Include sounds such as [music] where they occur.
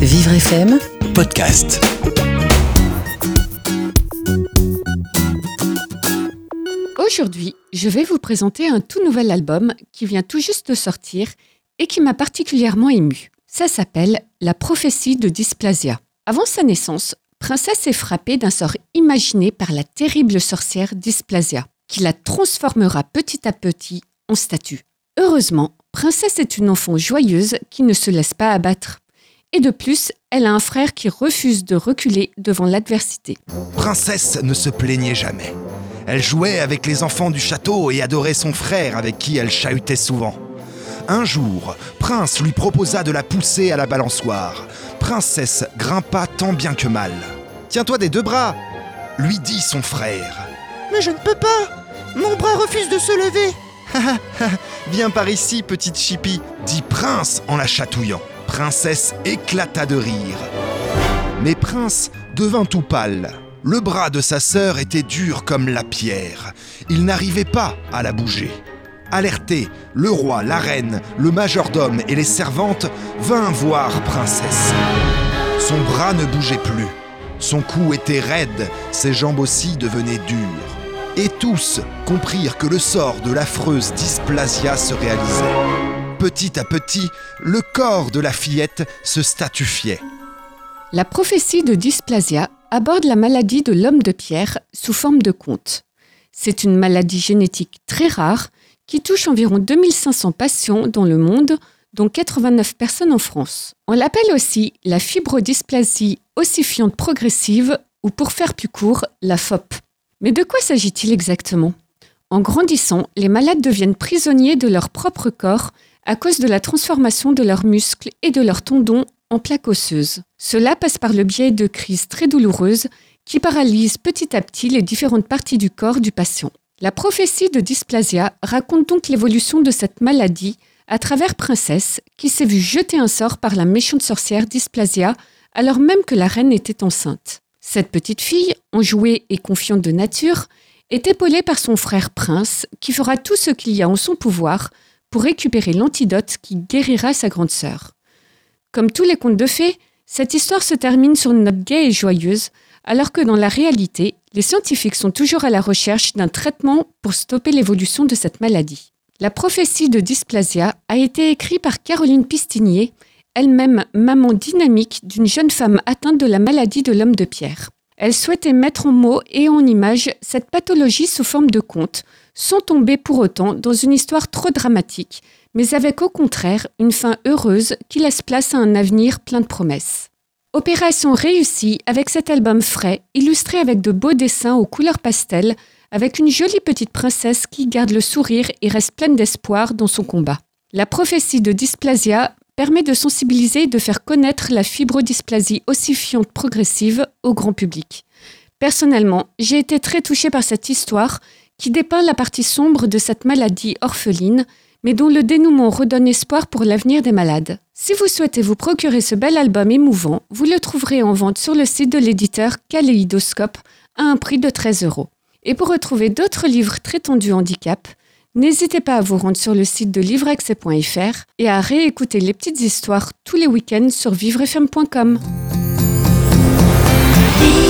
Vivre FM podcast. Aujourd'hui, je vais vous présenter un tout nouvel album qui vient tout juste de sortir et qui m'a particulièrement ému. Ça s'appelle La prophétie de Dysplasia. Avant sa naissance, Princesse est frappée d'un sort imaginé par la terrible sorcière Dysplasia, qui la transformera petit à petit en statue. Heureusement, Princesse est une enfant joyeuse qui ne se laisse pas abattre. Et de plus, elle a un frère qui refuse de reculer devant l'adversité. Princesse ne se plaignait jamais. Elle jouait avec les enfants du château et adorait son frère avec qui elle chahutait souvent. Un jour, Prince lui proposa de la pousser à la balançoire. Princesse grimpa tant bien que mal. Tiens-toi des deux bras, lui dit son frère. Mais je ne peux pas Mon bras refuse de se lever [laughs] Viens par ici, petite chipie, dit Prince en la chatouillant. Princesse éclata de rire. Mais Prince devint tout pâle. Le bras de sa sœur était dur comme la pierre. Il n'arrivait pas à la bouger. Alerté, le roi, la reine, le majordome et les servantes vinrent voir Princesse. Son bras ne bougeait plus. Son cou était raide, ses jambes aussi devenaient dures. Et tous comprirent que le sort de l'affreuse dysplasia se réalisait. Petit à petit, le corps de la fillette se statufiait. La prophétie de Dysplasia aborde la maladie de l'homme de pierre sous forme de conte. C'est une maladie génétique très rare qui touche environ 2500 patients dans le monde, dont 89 personnes en France. On l'appelle aussi la fibrodysplasie ossifiante progressive ou pour faire plus court, la FOP. Mais de quoi s'agit-il exactement? En grandissant, les malades deviennent prisonniers de leur propre corps à cause de la transformation de leurs muscles et de leurs tendons en plaques osseuses. Cela passe par le biais de crises très douloureuses qui paralysent petit à petit les différentes parties du corps du patient. La prophétie de dysplasia raconte donc l'évolution de cette maladie à travers Princesse, qui s'est vue jeter un sort par la méchante sorcière Dysplasia alors même que la reine était enceinte. Cette petite fille, enjouée et confiante de nature, est épaulée par son frère Prince, qui fera tout ce qu'il y a en son pouvoir pour récupérer l'antidote qui guérira sa grande sœur. Comme tous les contes de fées, cette histoire se termine sur une note gaie et joyeuse, alors que dans la réalité, les scientifiques sont toujours à la recherche d'un traitement pour stopper l'évolution de cette maladie. La prophétie de dysplasia a été écrite par Caroline Pistinier, elle-même maman dynamique d'une jeune femme atteinte de la maladie de l'homme de pierre. Elle souhaitait mettre en mots et en images cette pathologie sous forme de conte, sans tomber pour autant dans une histoire trop dramatique, mais avec au contraire une fin heureuse qui laisse place à un avenir plein de promesses. Opération réussie avec cet album frais, illustré avec de beaux dessins aux couleurs pastel, avec une jolie petite princesse qui garde le sourire et reste pleine d'espoir dans son combat. La prophétie de dysplasia permet de sensibiliser et de faire connaître la fibrodysplasie ossifiante progressive au grand public. Personnellement, j'ai été très touchée par cette histoire qui dépeint la partie sombre de cette maladie orpheline, mais dont le dénouement redonne espoir pour l'avenir des malades. Si vous souhaitez vous procurer ce bel album émouvant, vous le trouverez en vente sur le site de l'éditeur Kaléidoscope à un prix de 13 euros. Et pour retrouver d'autres livres traitant du handicap, n'hésitez pas à vous rendre sur le site de livreaccès.fr et à réécouter les petites histoires tous les week-ends sur vivrefm.com. Vivre